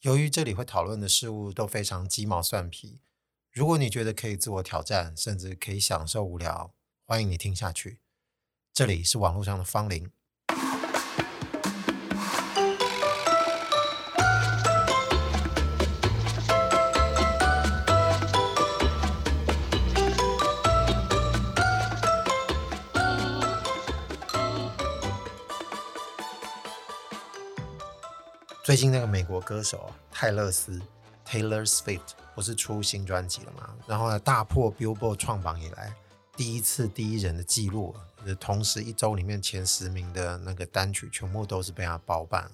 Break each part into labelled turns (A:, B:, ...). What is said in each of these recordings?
A: 由于这里会讨论的事物都非常鸡毛蒜皮，如果你觉得可以自我挑战，甚至可以享受无聊，欢迎你听下去。这里是网络上的芳邻。最近那个美国歌手泰勒斯 （Taylor Swift） 不是出新专辑了吗？然后呢，大破 Billboard 创榜以来第一次第一人的记录，就是同时一周里面前十名的那个单曲全部都是被他包办。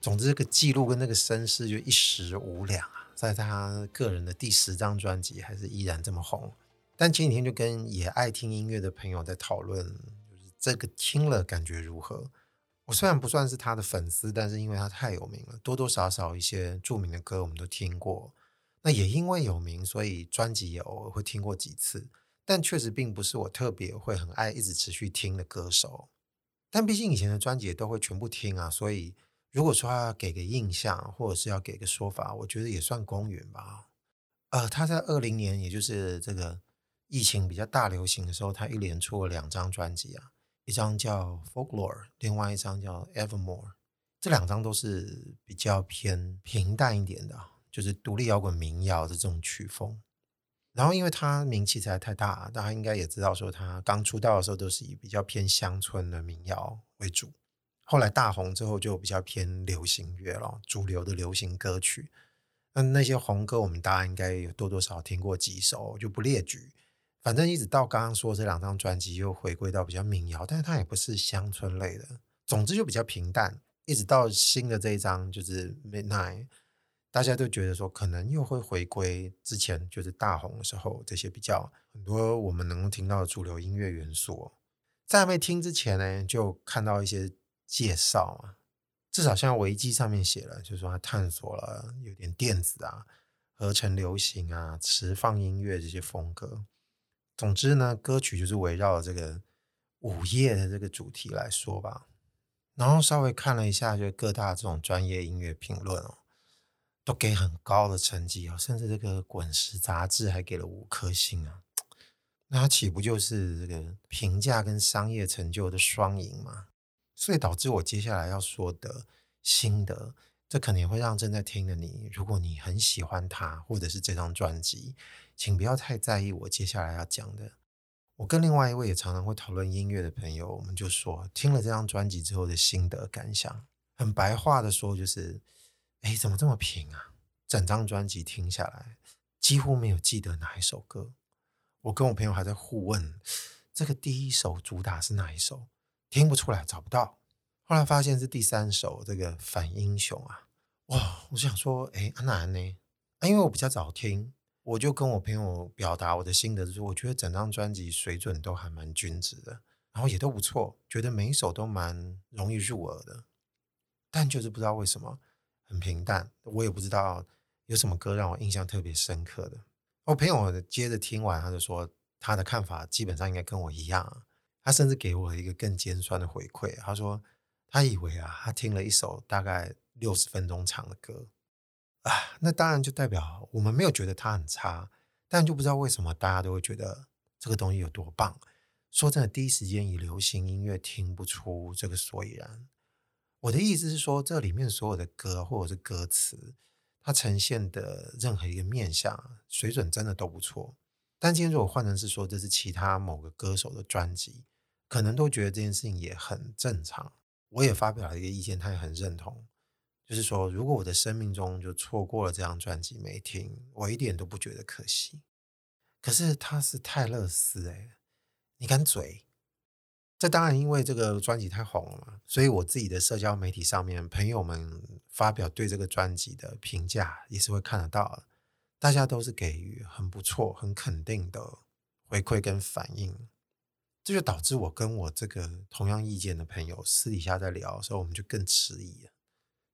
A: 总之，这个记录跟那个声势就一时无两啊！在他个人的第十张专辑还是依然这么红。但前几天就跟也爱听音乐的朋友在讨论，就是这个听了感觉如何？我虽然不算是他的粉丝，但是因为他太有名了，多多少少一些著名的歌我们都听过。那也因为有名，所以专辑也偶尔会听过几次。但确实并不是我特别会很爱一直持续听的歌手。但毕竟以前的专辑都会全部听啊，所以如果说要给个印象，或者是要给个说法，我觉得也算公允吧。呃，他在二零年，也就是这个疫情比较大流行的时候，他一连出了两张专辑啊。一张叫《Folklore》，另外一张叫《Evermore》，这两张都是比较偏平淡一点的，就是独立摇滚民谣的这种曲风。然后，因为他名气实在太大，大家应该也知道，说他刚出道的时候都是以比较偏乡村的民谣为主，后来大红之后就比较偏流行乐了，主流的流行歌曲。那那些红歌，我们大家应该有多多少少听过几首，就不列举。反正一直到刚刚说这两张专辑又回归到比较民谣，但是它也不是乡村类的。总之就比较平淡。一直到新的这一张就是 Midnight，大家都觉得说可能又会回归之前就是大红的时候这些比较很多我们能够听到的主流音乐元素。在还没听之前呢，就看到一些介绍啊，至少像维基上面写了，就是说他探索了有点电子啊、合成流行啊、迟放音乐这些风格。总之呢，歌曲就是围绕这个午夜的这个主题来说吧。然后稍微看了一下，就各大这种专业音乐评论哦，都给很高的成绩哦，甚至这个滚石杂志还给了五颗星啊。那岂不就是这个评价跟商业成就的双赢吗？所以导致我接下来要说的心得，这可能会让正在听的你，如果你很喜欢他，或者是这张专辑。请不要太在意我接下来要讲的。我跟另外一位也常常会讨论音乐的朋友，我们就说听了这张专辑之后的心得感想。很白话的说，就是，哎，怎么这么平啊？整张专辑听下来，几乎没有记得哪一首歌。我跟我朋友还在互问，这个第一首主打是哪一首？听不出来，找不到。后来发现是第三首，这个反英雄啊。哇，我想说，哎，安南呢？因为我比较早听。我就跟我朋友表达我的心得，就是我觉得整张专辑水准都还蛮均值的，然后也都不错，觉得每一首都蛮容易入耳的，但就是不知道为什么很平淡，我也不知道有什么歌让我印象特别深刻的。我朋友接着听完，他就说他的看法基本上应该跟我一样，他甚至给我一个更尖酸的回馈，他说他以为啊，他听了一首大概六十分钟长的歌。啊，那当然就代表我们没有觉得它很差，但就不知道为什么大家都会觉得这个东西有多棒。说真的，第一时间以流行音乐听不出这个所以然。我的意思是说，这里面所有的歌或者是歌词，它呈现的任何一个面向水准真的都不错。但今天如果换成是说这是其他某个歌手的专辑，可能都觉得这件事情也很正常。我也发表了一个意见，他也很认同。就是说，如果我的生命中就错过了这张专辑没听，我一点都不觉得可惜。可是他是泰勒斯哎，你敢嘴？这当然因为这个专辑太红了嘛，所以我自己的社交媒体上面，朋友们发表对这个专辑的评价也是会看得到的，大家都是给予很不错、很肯定的回馈跟反应。这就导致我跟我这个同样意见的朋友私底下在聊的时候，我们就更迟疑了。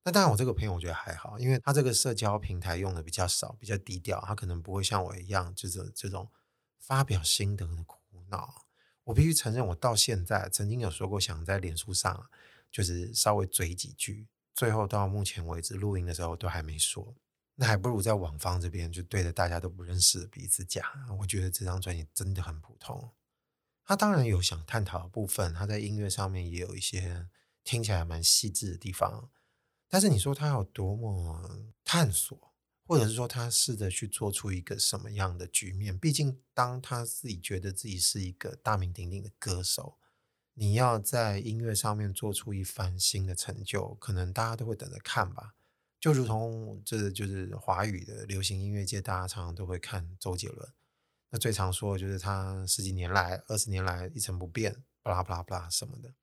A: 那当然，我这个朋友我觉得还好，因为他这个社交平台用的比较少，比较低调，他可能不会像我一样，就是这种发表心得的苦恼。我必须承认，我到现在曾经有说过想在脸书上就是稍微嘴几句，最后到目前为止录音的时候都还没说，那还不如在网方这边就对着大家都不认识的彼此讲。我觉得这张专辑真的很普通。他当然有想探讨的部分，他在音乐上面也有一些听起来蛮细致的地方。但是你说他有多么探索，或者是说他试着去做出一个什么样的局面？毕竟当他自己觉得自己是一个大名鼎鼎的歌手，你要在音乐上面做出一番新的成就，可能大家都会等着看吧。就如同这就是华语的流行音乐界，大家常常都会看周杰伦。那最常说的就是他十几年来、二十年来一成不变，巴拉巴拉巴拉什么的。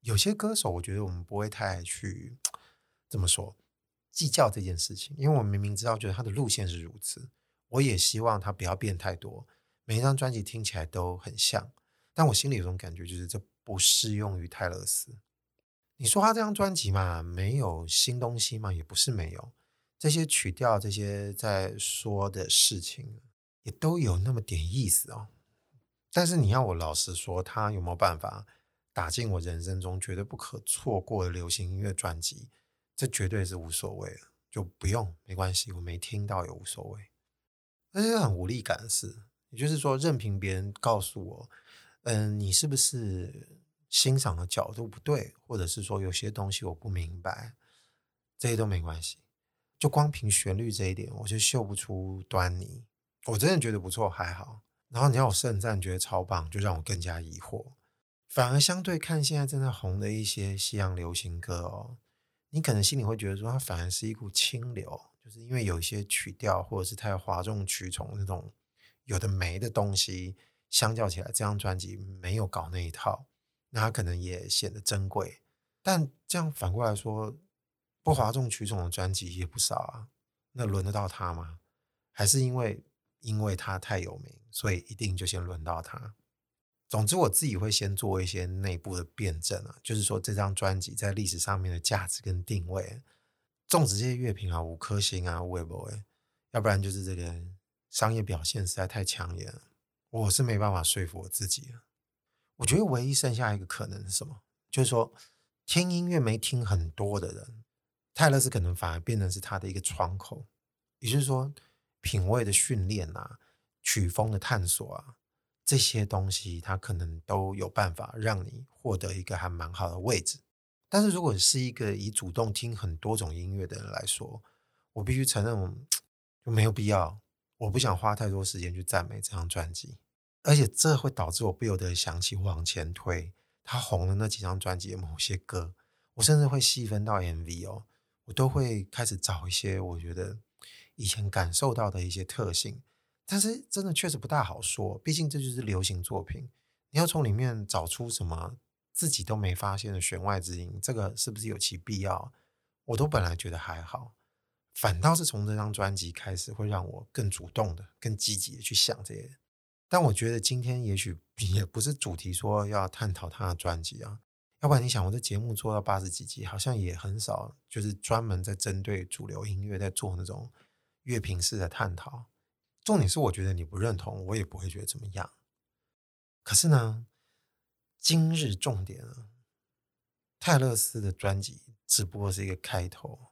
A: 有些歌手，我觉得我们不会太去这么说计较这件事情，因为我明明知道，觉得他的路线是如此。我也希望他不要变太多，每一张专辑听起来都很像。但我心里有种感觉，就是这不适用于泰勒斯。你说他这张专辑嘛，没有新东西嘛，也不是没有。这些曲调，这些在说的事情。也都有那么点意思哦，但是你要我老实说，他有没有办法打进我人生中绝对不可错过的流行音乐专辑？这绝对是无所谓了，就不用，没关系，我没听到也无所谓。那是很无力感的事，也就是说，任凭别人告诉我，嗯，你是不是欣赏的角度不对，或者是说有些东西我不明白，这些都没关系，就光凭旋律这一点，我就嗅不出端倪。我真的觉得不错，还好。然后你要我盛赞，觉得超棒，就让我更加疑惑。反而相对看现在正在红的一些西洋流行歌哦，你可能心里会觉得说，它反而是一股清流，就是因为有一些曲调或者是太哗众取宠那种有的没的东西，相较起来，这张专辑没有搞那一套，那它可能也显得珍贵。但这样反过来说，不哗众取宠的专辑也不少啊，那轮得到它吗？还是因为？因为他太有名，所以一定就先轮到他。总之，我自己会先做一些内部的辩证啊，就是说这张专辑在历史上面的价值跟定位。种植这些乐评啊，五颗星啊，会不会？要不然就是这个商业表现实在太抢眼了，我是没办法说服我自己了。我觉得唯一剩下一个可能是什么？就是说听音乐没听很多的人，泰勒斯可能反而变成是他的一个窗口，也就是说。品味的训练啊，曲风的探索啊，这些东西它可能都有办法让你获得一个还蛮好的位置。但是如果你是一个以主动听很多种音乐的人来说，我必须承认，就没有必要。我不想花太多时间去赞美这张专辑，而且这会导致我不由得想起往前推他红的那几张专辑的某些歌，我甚至会细分到 MV 哦，我都会开始找一些我觉得。以前感受到的一些特性，但是真的确实不大好说。毕竟这就是流行作品，你要从里面找出什么自己都没发现的弦外之音，这个是不是有其必要？我都本来觉得还好，反倒是从这张专辑开始，会让我更主动的、更积极的去想这些。但我觉得今天也许 也不是主题，说要探讨他的专辑啊。要不然你想，我的节目做到八十几集，好像也很少，就是专门在针对主流音乐在做那种。乐评式的探讨，重点是我觉得你不认同，我也不会觉得怎么样。可是呢，今日重点啊，泰勒斯的专辑只不过是一个开头，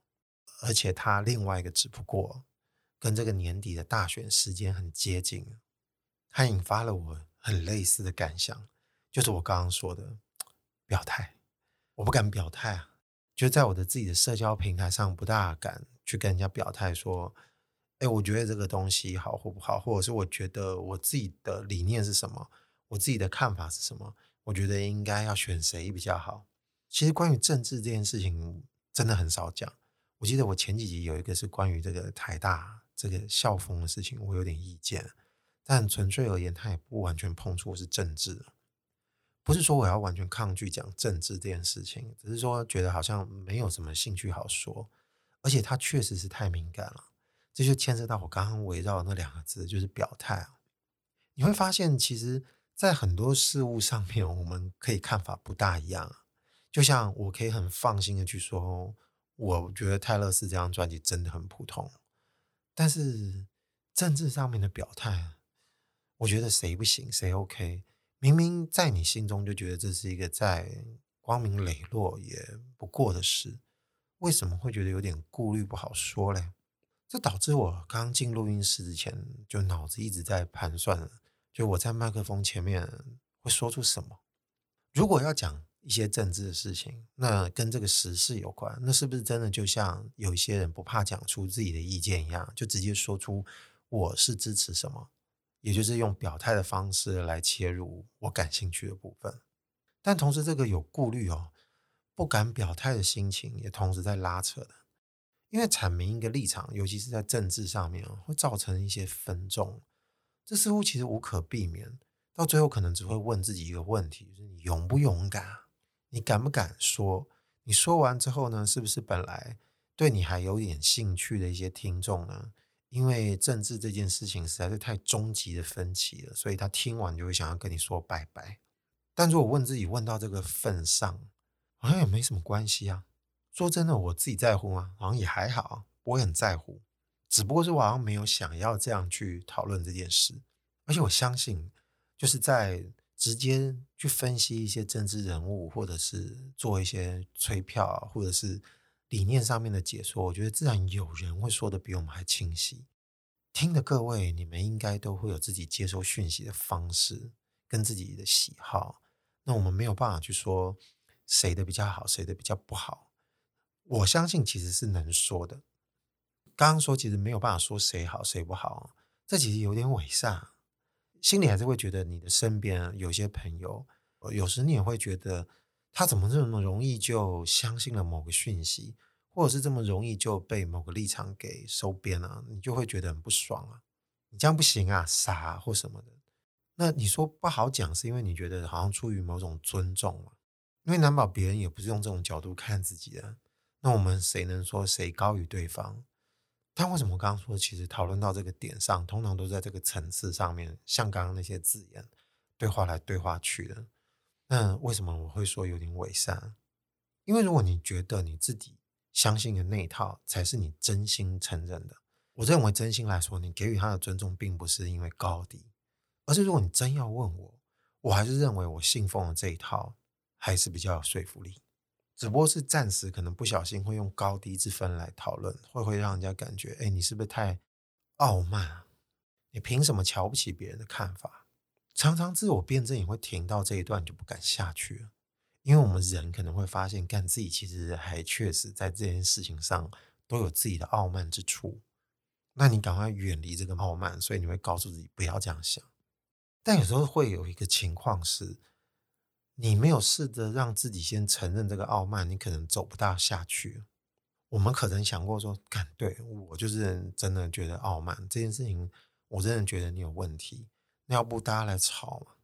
A: 而且他另外一个只不过跟这个年底的大选时间很接近，它引发了我很类似的感想，就是我刚刚说的表态，我不敢表态啊，就在我的自己的社交平台上不大敢去跟人家表态说。哎，我觉得这个东西好或不好，或者是我觉得我自己的理念是什么，我自己的看法是什么，我觉得应该要选谁比较好。其实关于政治这件事情，真的很少讲。我记得我前几集有一个是关于这个台大这个校风的事情，我有点意见，但纯粹而言，它也不完全碰触是政治。不是说我要完全抗拒讲政治这件事情，只是说觉得好像没有什么兴趣好说，而且它确实是太敏感了。这就牵涉到我刚刚围绕那两个字，就是表态啊。你会发现，其实，在很多事物上面，我们可以看法不大一样。就像我可以很放心的去说，我觉得泰勒斯这张专辑真的很普通。但是政治上面的表态，我觉得谁不行，谁 OK。明明在你心中就觉得这是一个再光明磊落也不过的事，为什么会觉得有点顾虑不好说嘞？这导致我刚进录音室之前，就脑子一直在盘算，就我在麦克风前面会说出什么。如果要讲一些政治的事情，那跟这个时事有关，那是不是真的就像有一些人不怕讲出自己的意见一样，就直接说出我是支持什么，也就是用表态的方式来切入我感兴趣的部分。但同时，这个有顾虑哦，不敢表态的心情也同时在拉扯的。因为阐明一个立场，尤其是在政治上面，会造成一些分众，这似乎其实无可避免。到最后，可能只会问自己一个问题：就是你勇不勇敢？你敢不敢说？你说完之后呢，是不是本来对你还有点兴趣的一些听众呢？因为政治这件事情实在是太终极的分歧了，所以他听完就会想要跟你说拜拜。但如果问自己问到这个份上，好像也没什么关系啊。说真的，我自己在乎吗？好像也还好，我也很在乎，只不过是我好像没有想要这样去讨论这件事。而且我相信，就是在直接去分析一些政治人物，或者是做一些催票，或者是理念上面的解说，我觉得自然有人会说得比我们还清晰。听的各位，你们应该都会有自己接收讯息的方式，跟自己的喜好。那我们没有办法去说谁的比较好，谁的比较不好。我相信其实是能说的。刚刚说其实没有办法说谁好谁不好，这其实有点伪善，心里还是会觉得你的身边有些朋友，有时你也会觉得他怎么这么容易就相信了某个讯息，或者是这么容易就被某个立场给收编了，你就会觉得很不爽啊，你这样不行啊，傻或什么的。那你说不好讲，是因为你觉得好像出于某种尊重嘛？因为难保别人也不是用这种角度看自己的。那我们谁能说谁高于对方？但为什么我刚刚说，其实讨论到这个点上，通常都在这个层次上面，像刚刚那些字眼，对话来对话去的。那为什么我会说有点伪善？因为如果你觉得你自己相信的那一套才是你真心承认的，我认为真心来说，你给予他的尊重，并不是因为高低，而是如果你真要问我，我还是认为我信奉的这一套还是比较有说服力。只不过是暂时可能不小心会用高低之分来讨论，会会让人家感觉，哎，你是不是太傲慢啊？你凭什么瞧不起别人的看法？常常自我辩证也会停到这一段就不敢下去了，因为我们人可能会发现，干自己其实还确实在这件事情上都有自己的傲慢之处。那你赶快远离这个傲慢，所以你会告诉自己不要这样想。但有时候会有一个情况是。你没有试着让自己先承认这个傲慢，你可能走不大下去。我们可能想过说，敢，对，我就是真的觉得傲慢这件事情，我真的觉得你有问题。那要不大家来吵嘛？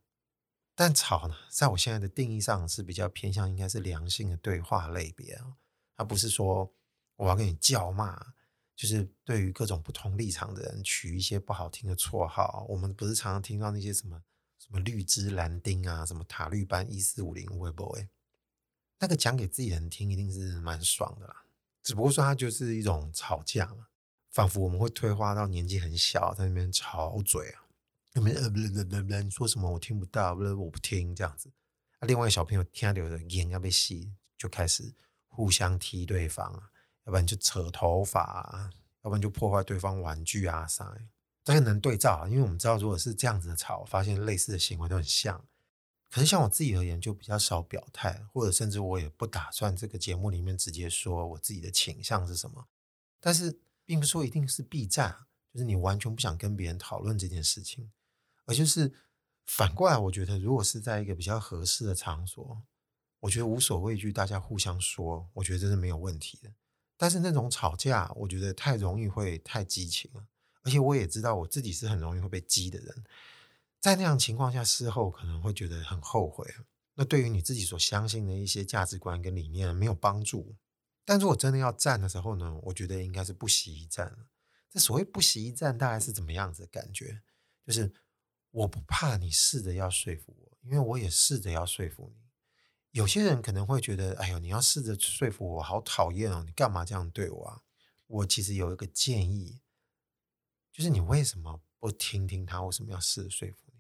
A: 但吵呢，在我现在的定义上是比较偏向应该是良性的对话类别啊，而不是说我要跟你叫骂，就是对于各种不同立场的人取一些不好听的绰号。我们不是常常听到那些什么？什么绿枝蓝丁啊，什么塔绿班一四五零，会不会？那个讲给自己人听，一定是蛮爽的啦。只不过说，它就是一种吵架嘛，仿佛我们会退化到年纪很小，在那边吵嘴啊，那边呃不不不不，你说什么我听不到，不是我不听这样子。啊，另外小朋友听到的眼要被洗，就开始互相踢对方啊，要不然就扯头发啊，要不然就破坏对方玩具啊啥。这个能对照啊，因为我们知道，如果是这样子的吵，发现类似的行为都很像。可是像我自己而言，就比较少表态，或者甚至我也不打算这个节目里面直接说我自己的倾向是什么。但是，并不是说一定是避战，就是你完全不想跟别人讨论这件事情，而就是反过来，我觉得如果是在一个比较合适的场所，我觉得无所畏惧，大家互相说，我觉得这是没有问题的。但是那种吵架，我觉得太容易会太激情了。而且我也知道我自己是很容易会被激的人，在那样情况下，事后可能会觉得很后悔。那对于你自己所相信的一些价值观跟理念没有帮助。但如果真的要战的时候呢，我觉得应该是不惜一战。这所谓不惜一战，大概是怎么样子的感觉？就是我不怕你试着要说服我，因为我也试着要说服你。有些人可能会觉得，哎呦，你要试着说服我，好讨厌哦！你干嘛这样对我啊？我其实有一个建议。就是你为什么不听听他？为什么要试着说服你？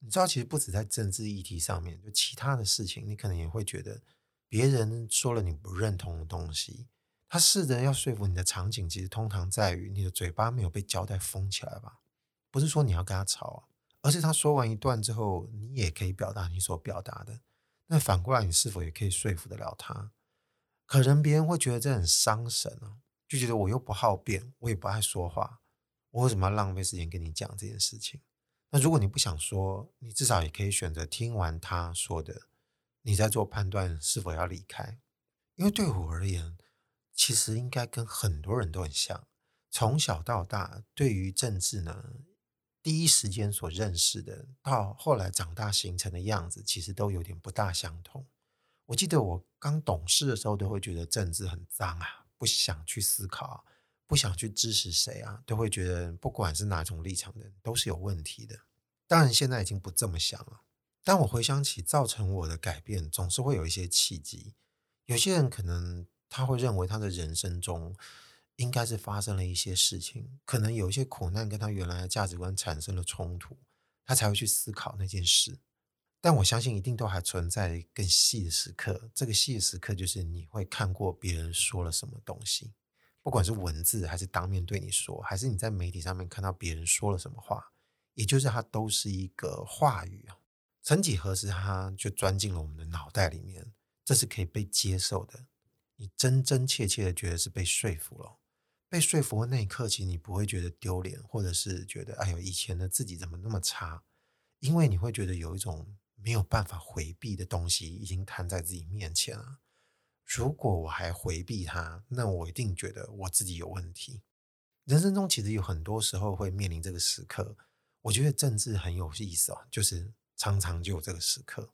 A: 你知道，其实不止在政治议题上面，就其他的事情，你可能也会觉得别人说了你不认同的东西，他试着要说服你的场景，其实通常在于你的嘴巴没有被胶带封起来吧？不是说你要跟他吵，而是他说完一段之后，你也可以表达你所表达的。那反过来，你是否也可以说服得了他？可能别人会觉得这很伤神啊，就觉得我又不好辩，我也不爱说话，我为什么要浪费时间跟你讲这件事情？那如果你不想说，你至少也可以选择听完他说的，你再做判断是否要离开。因为对我而言，其实应该跟很多人都很像，从小到大，对于政治呢，第一时间所认识的，到后来长大形成的样子，其实都有点不大相同。我记得我刚懂事的时候，都会觉得政治很脏啊，不想去思考，不想去支持谁啊，都会觉得不管是哪种立场的人都是有问题的。当然，现在已经不这么想了。但我回想起造成我的改变，总是会有一些契机。有些人可能他会认为他的人生中应该是发生了一些事情，可能有一些苦难跟他原来的价值观产生了冲突，他才会去思考那件事。但我相信一定都还存在更细的时刻，这个细的时刻就是你会看过别人说了什么东西，不管是文字还是当面对你说，还是你在媒体上面看到别人说了什么话，也就是它都是一个话语啊。曾几何时，它就钻进了我们的脑袋里面。这是可以被接受的，你真真切切的觉得是被说服了。被说服的那一刻，其实你不会觉得丢脸，或者是觉得哎呦，以前的自己怎么那么差？因为你会觉得有一种没有办法回避的东西已经摊在自己面前了。如果我还回避它，那我一定觉得我自己有问题。人生中其实有很多时候会面临这个时刻，我觉得政治很有意思啊，就是常常就有这个时刻。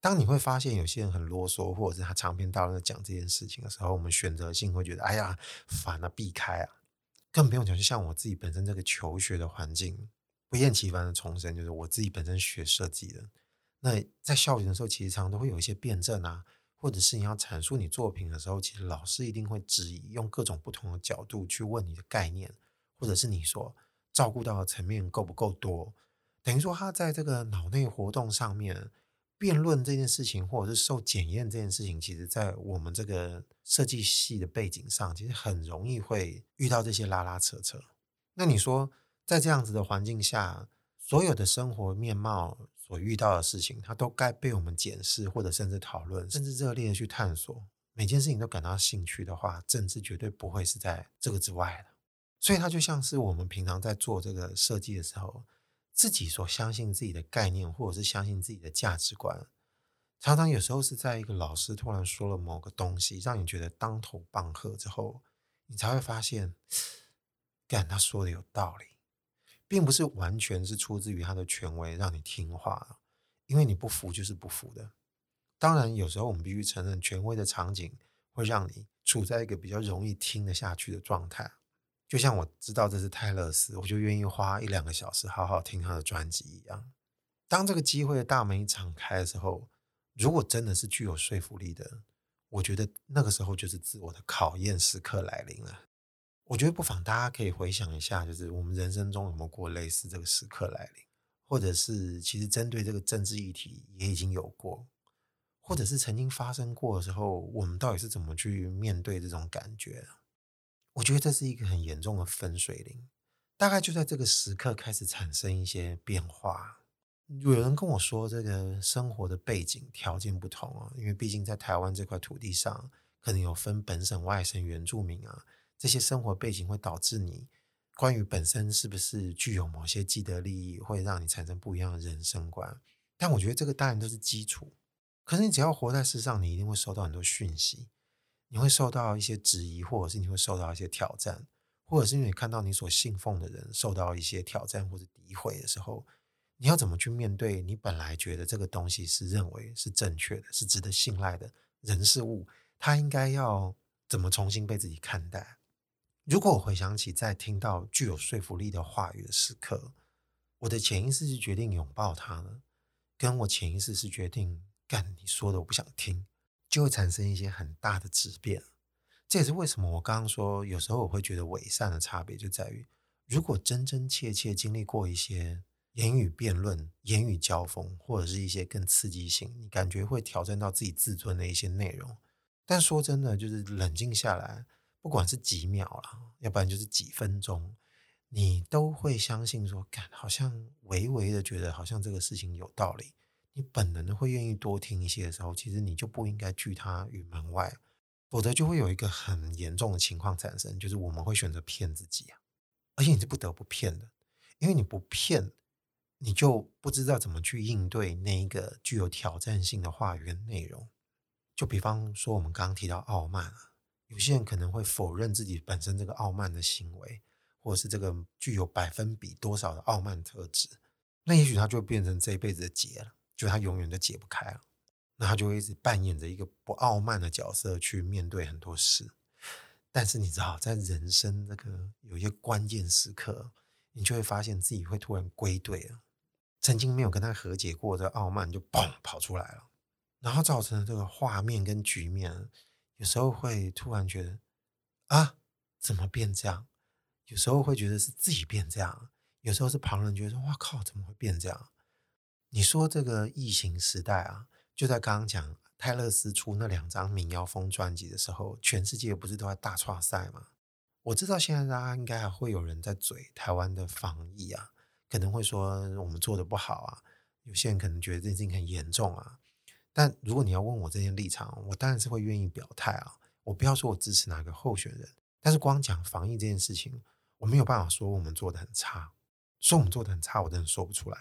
A: 当你会发现有些人很啰嗦，或者是他长篇大论的讲这件事情的时候，我们选择性会觉得哎呀烦啊，避开啊，更不用讲，就像我自己本身这个求学的环境，不厌其烦的重申，就是我自己本身学设计的，那在校园的时候，其实常常都会有一些辩证啊，或者是你要阐述你作品的时候，其实老师一定会质疑，用各种不同的角度去问你的概念，或者是你所照顾到的层面够不够多，等于说他在这个脑内活动上面。辩论这件事情，或者是受检验这件事情，其实，在我们这个设计系的背景上，其实很容易会遇到这些拉拉扯扯。那你说，在这样子的环境下，所有的生活面貌所遇到的事情，它都该被我们检视，或者甚至讨论，甚至热烈的去探索。每件事情都感到兴趣的话，政治绝对不会是在这个之外的。所以，它就像是我们平常在做这个设计的时候。自己所相信自己的概念，或者是相信自己的价值观，常常有时候是在一个老师突然说了某个东西，让你觉得当头棒喝之后，你才会发现，干他说的有道理，并不是完全是出自于他的权威让你听话，因为你不服就是不服的。当然，有时候我们必须承认，权威的场景会让你处在一个比较容易听得下去的状态。就像我知道这是泰勒斯，我就愿意花一两个小时好好听他的专辑一样。当这个机会的大门一敞开的时候，如果真的是具有说服力的，我觉得那个时候就是自我的考验时刻来临了。我觉得不妨大家可以回想一下，就是我们人生中有没有过类似这个时刻来临，或者是其实针对这个政治议题也已经有过，或者是曾经发生过的时候，我们到底是怎么去面对这种感觉？我觉得这是一个很严重的分水岭，大概就在这个时刻开始产生一些变化。有人跟我说，这个生活的背景条件不同啊，因为毕竟在台湾这块土地上，可能有分本省、外省、原住民啊，这些生活背景会导致你关于本身是不是具有某些既得利益，会让你产生不一样的人生观。但我觉得这个当然都是基础，可是你只要活在世上，你一定会收到很多讯息。你会受到一些质疑，或者是你会受到一些挑战，或者是因为你看到你所信奉的人受到一些挑战或者诋毁的时候，你要怎么去面对？你本来觉得这个东西是认为是正确的，是值得信赖的人事物，他应该要怎么重新被自己看待？如果我回想起在听到具有说服力的话语的时刻，我的潜意识是决定拥抱他的，跟我潜意识是决定干你说的，我不想听。就会产生一些很大的质变，这也是为什么我刚刚说，有时候我会觉得伪善的差别就在于，如果真真切切经历过一些言语辩论、言语交锋，或者是一些更刺激性，你感觉会挑战到自己自尊的一些内容，但说真的，就是冷静下来，不管是几秒啦，要不然就是几分钟，你都会相信说，干，好像微微的觉得好像这个事情有道理。你本能的会愿意多听一些的时候，其实你就不应该拒他于门外，否则就会有一个很严重的情况产生，就是我们会选择骗自己啊，而且你是不得不骗的，因为你不骗，你就不知道怎么去应对那一个具有挑战性的话语跟内容。就比方说，我们刚刚提到傲慢啊，有些人可能会否认自己本身这个傲慢的行为，或者是这个具有百分比多少的傲慢特质，那也许他就变成这一辈子的结了。就他永远都解不开了，那他就会一直扮演着一个不傲慢的角色去面对很多事。但是你知道，在人生这个有些关键时刻，你就会发现自己会突然归队了。曾经没有跟他和解过的傲慢就砰跑出来了，然后造成的这个画面跟局面，有时候会突然觉得啊，怎么变这样？有时候会觉得是自己变这样，有时候是旁人觉得说哇靠，怎么会变这样？你说这个疫情时代啊，就在刚刚讲泰勒斯出那两张民谣风专辑的时候，全世界不是都在大剉赛吗？我知道现在大家应该还会有人在嘴台湾的防疫啊，可能会说我们做的不好啊，有些人可能觉得这件事情很严重啊。但如果你要问我这件立场，我当然是会愿意表态啊。我不要说我支持哪个候选人，但是光讲防疫这件事情，我没有办法说我们做的很差，说我们做的很差，我真的说不出来。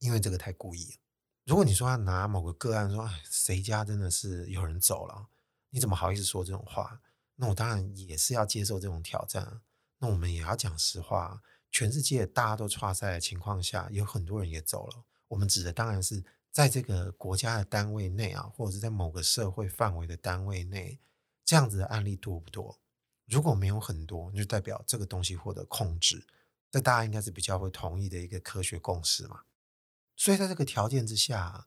A: 因为这个太故意了。如果你说要拿某个个案说，哎，谁家真的是有人走了，你怎么好意思说这种话？那我当然也是要接受这种挑战。那我们也要讲实话，全世界大家都差赛的情况下，有很多人也走了。我们指的当然是在这个国家的单位内啊，或者是在某个社会范围的单位内，这样子的案例多不多？如果没有很多，就代表这个东西获得控制。这大家应该是比较会同意的一个科学共识嘛。所以在这个条件之下，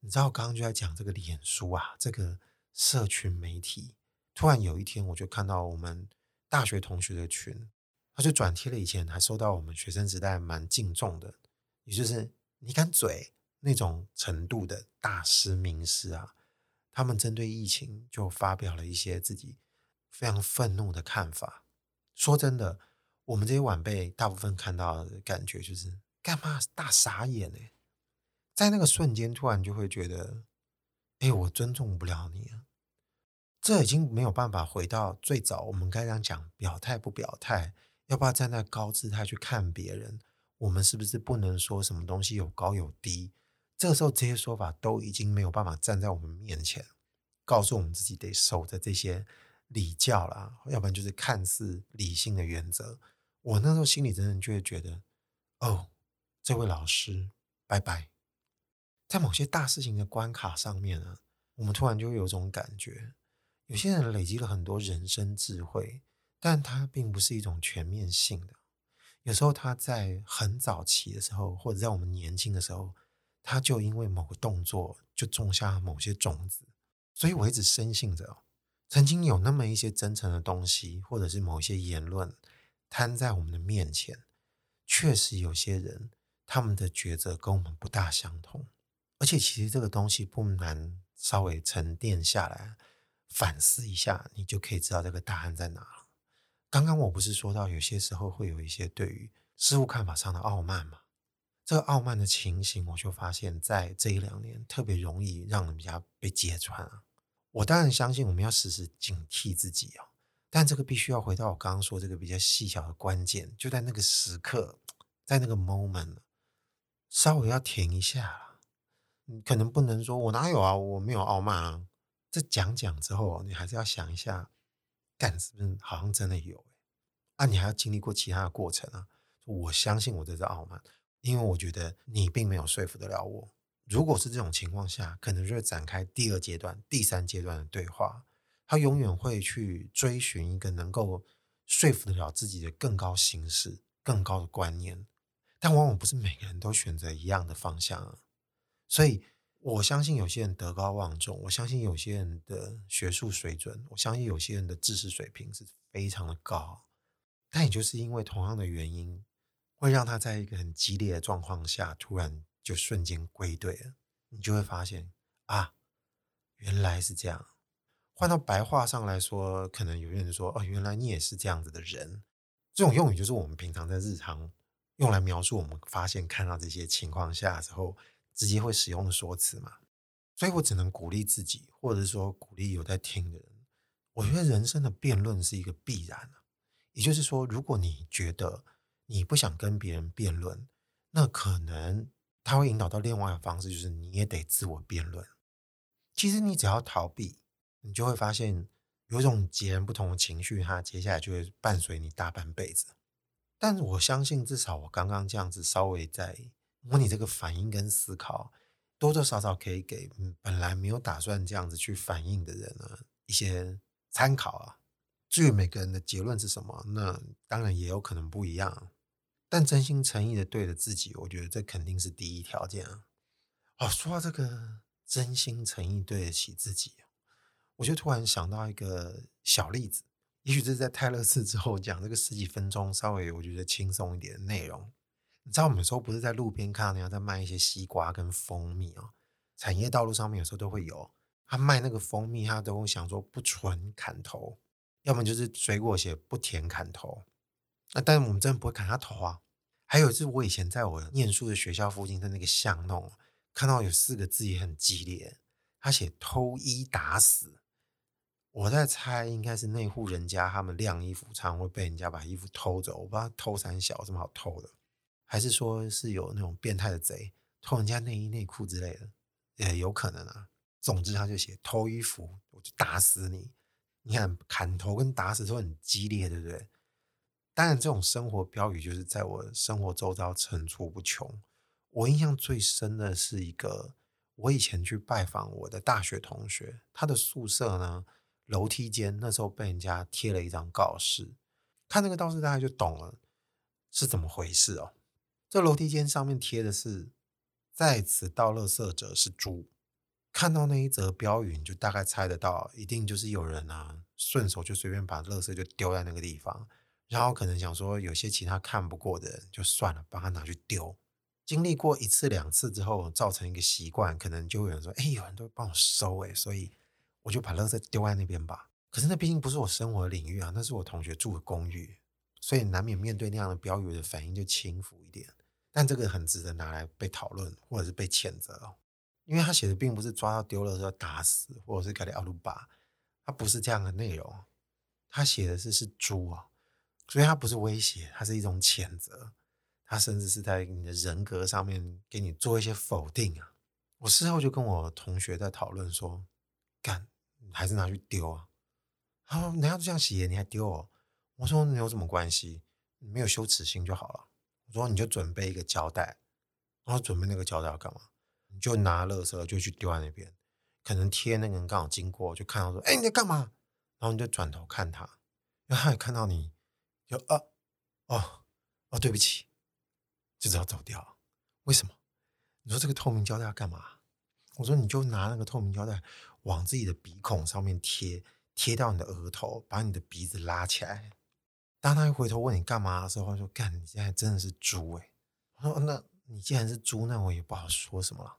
A: 你知道我刚刚就在讲这个脸书啊，这个社群媒体。突然有一天，我就看到我们大学同学的群，他就转贴了以前还收到我们学生时代蛮敬重的，也就是你敢嘴那种程度的大师名师啊，他们针对疫情就发表了一些自己非常愤怒的看法。说真的，我们这些晚辈大部分看到的感觉就是干嘛大傻眼呢？在那个瞬间，突然就会觉得，哎，我尊重不了你啊！这已经没有办法回到最早我们刚刚讲表态不表态，要不要站在高姿态去看别人？我们是不是不能说什么东西有高有低？这个时候，这些说法都已经没有办法站在我们面前，告诉我们自己得守着这些礼教了，要不然就是看似理性的原则。我那时候心里真的就会觉得，哦，这位老师，拜拜。在某些大事情的关卡上面呢，我们突然就会有种感觉，有些人累积了很多人生智慧，但他并不是一种全面性的。有时候他在很早期的时候，或者在我们年轻的时候，他就因为某个动作就种下某些种子。所以我一直深信着，曾经有那么一些真诚的东西，或者是某些言论摊在我们的面前，确实有些人他们的抉择跟我们不大相同。而且其实这个东西不难，稍微沉淀下来，反思一下，你就可以知道这个答案在哪了。刚刚我不是说到有些时候会有一些对于事物看法上的傲慢吗？这个傲慢的情形，我就发现在这一两年特别容易让人家被揭穿啊。我当然相信我们要时时警惕自己啊，但这个必须要回到我刚刚说这个比较细小的关键，就在那个时刻，在那个 moment，稍微要停一下。你可能不能说，我哪有啊？我没有傲慢啊。这讲讲之后，你还是要想一下，干是不是好像真的有？啊，你还要经历过其他的过程啊。我相信我这是傲慢，因为我觉得你并没有说服得了我。如果是这种情况下，可能就会展开第二阶段、第三阶段的对话。他永远会去追寻一个能够说服得了自己的更高形式、更高的观念，但往往不是每个人都选择一样的方向啊。所以，我相信有些人德高望重，我相信有些人的学术水准，我相信有些人的知识水平是非常的高。但也就是因为同样的原因，会让他在一个很激烈的状况下，突然就瞬间归队了。你就会发现啊，原来是这样。换到白话上来说，可能有些人说：“哦，原来你也是这样子的人。”这种用语就是我们平常在日常用来描述我们发现看到这些情况下之后，直接会使用的说辞嘛。所以我只能鼓励自己，或者是说鼓励有在听的人。我觉得人生的辩论是一个必然，也就是说，如果你觉得你不想跟别人辩论，那可能他会引导到另外的方式，就是你也得自我辩论。其实你只要逃避，你就会发现有一种截然不同的情绪，它接下来就会伴随你大半辈子。但我相信，至少我刚刚这样子稍微在模拟这个反应跟思考。多多少少可以给本来没有打算这样子去反应的人呢一些参考啊。至于每个人的结论是什么，那当然也有可能不一样。但真心诚意的对着自己，我觉得这肯定是第一条件啊。哦，说到这个真心诚意对得起自己，我就突然想到一个小例子。也许这是在泰勒斯之后讲这个十几分钟，稍微我觉得轻松一点的内容。你知道我们有时候不是在路边看到人家在卖一些西瓜跟蜂蜜哦，产业道路上面有时候都会有，他卖那个蜂蜜，他都会想说不纯砍头，要么就是水果写不甜砍头。那但是我们真的不会砍他头啊。还有就是我以前在我念书的学校附近的那个巷弄，看到有四个字也很激烈，他写偷衣打死。我在猜应该是那户人家他们晾衣服常会被人家把衣服偷走，我不知道偷三小这么好偷的。还是说是有那种变态的贼偷人家内衣内裤之类的，也有可能啊。总之他就写偷衣服，我就打死你。你看砍头跟打死都很激烈，对不对？当然，这种生活标语就是在我生活周遭层出不穷。我印象最深的是一个，我以前去拜访我的大学同学，他的宿舍呢，楼梯间那时候被人家贴了一张告示，看那个告示大家就懂了是怎么回事哦。这楼梯间上面贴的是“在此倒垃圾者是猪”。看到那一则标语，你就大概猜得到，一定就是有人啊，顺手就随便把垃圾就丢在那个地方，然后可能想说，有些其他看不过的人，就算了，帮他拿去丢。经历过一次两次之后，造成一个习惯，可能就会有人说：“哎，有人都帮我收，哎，所以我就把垃圾丢在那边吧。”可是那毕竟不是我生活的领域啊，那是我同学住的公寓，所以难免面对那样的标语的反应就轻浮一点。但这个很值得拿来被讨论，或者是被谴责哦，因为他写的并不是抓到丢了要打死，或者是给你阿鲁巴，他不是这样的内容，他写的是是猪啊，所以他不是威胁，他是一种谴责，他甚至是在你的人格上面给你做一些否定啊。我事后就跟我同学在讨论说，干还是拿去丢啊？他说人家都这样写，你还丢哦？我说你有什么关系？你没有羞耻心就好了。我说你就准备一个胶带，然后准备那个胶带要干嘛？你就拿垃圾就去丢在那边，可能贴那个人刚好经过，就看到说：“哎，你在干嘛？”然后你就转头看他，然后他也看到你，就啊，哦，哦，对不起，就只好走掉。为什么？你说这个透明胶带要干嘛？我说你就拿那个透明胶带往自己的鼻孔上面贴，贴到你的额头，把你的鼻子拉起来。当他一回头问你干嘛的时候，他说：“干，你现在真的是猪哎！”我说：“那你既然是猪，那我也不好说什么了。”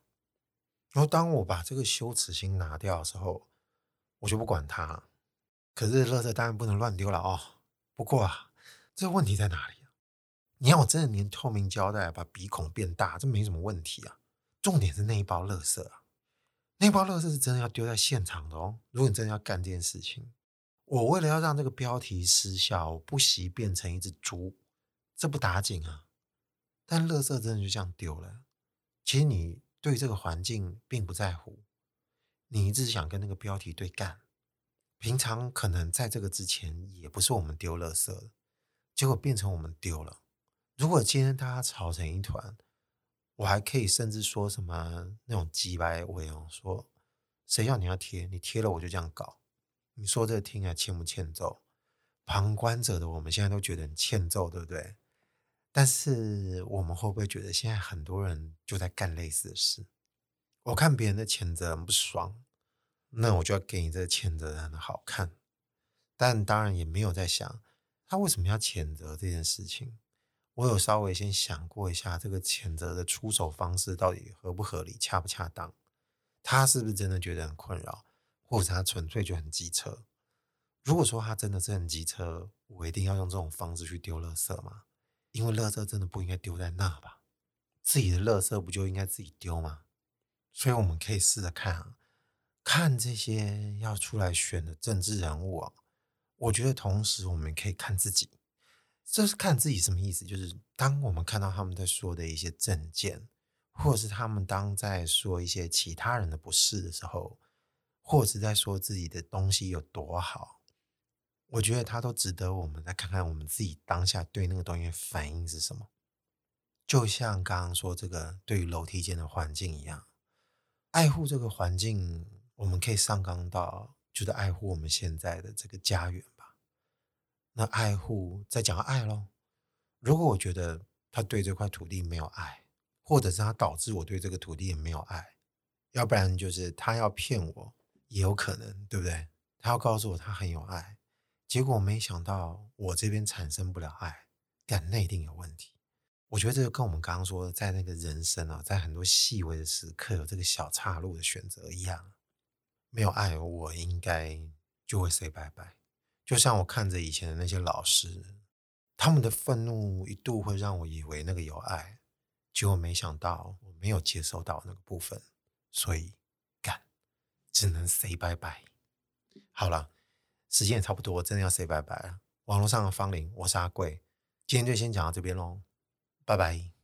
A: 然后当我把这个羞耻心拿掉的时候，我就不管他。可是垃圾当然不能乱丢了哦。不过啊，这问题在哪里啊？你要我真的粘透明胶带把鼻孔变大，这没什么问题啊。重点是那一包垃圾啊，那包垃圾是真的要丢在现场的哦。如果你真的要干这件事情。我为了要让这个标题失效，不惜变成一只猪，这不打紧啊！但垃圾真的就这样丢了。其实你对这个环境并不在乎，你一直想跟那个标题对干。平常可能在这个之前也不是我们丢垃圾的，结果变成我们丢了。如果今天大家吵成一团，我还可以甚至说什么那种鸡掰话哦，说谁要你要贴，你贴了我就这样搞。你说这听起来欠不欠揍？旁观者的我们现在都觉得很欠揍，对不对？但是我们会不会觉得现在很多人就在干类似的事？我看别人的谴责很不爽，那我就要给你这个谴责人好看。但当然也没有在想他为什么要谴责这件事情。我有稍微先想过一下，这个谴责的出手方式到底合不合理、恰不恰当？他是不是真的觉得很困扰？或者他纯粹就很机车。如果说他真的是很机车，我一定要用这种方式去丢垃圾吗？因为垃圾真的不应该丢在那吧？自己的垃圾不就应该自己丢吗？所以我们可以试着看啊，看这些要出来选的政治人物啊。我觉得同时我们可以看自己，这是看自己什么意思？就是当我们看到他们在说的一些证见，或者是他们当在说一些其他人的不是的时候，或者是在说自己的东西有多好，我觉得他都值得我们再看看我们自己当下对那个东西反应是什么。就像刚刚说这个对于楼梯间的环境一样，爱护这个环境，我们可以上纲到。就是爱护我们现在的这个家园吧。那爱护再讲爱喽。如果我觉得他对这块土地没有爱，或者是他导致我对这个土地也没有爱，要不然就是他要骗我，也有可能，对不对？他要告诉我他很有爱，结果没想到我这边产生不了爱，干，那一定有问题。我觉得这个跟我们刚刚说的，在那个人生啊，在很多细微的时刻有这个小岔路的选择一样。没有爱，我应该就会 say 拜拜。就像我看着以前的那些老师，他们的愤怒一度会让我以为那个有爱，结果没想到我没有接收到那个部分，所以干，只能 say 拜拜。好了，时间也差不多，我真的要 say 拜拜了。网络上的芳邻，我是阿贵，今天就先讲到这边喽，拜拜。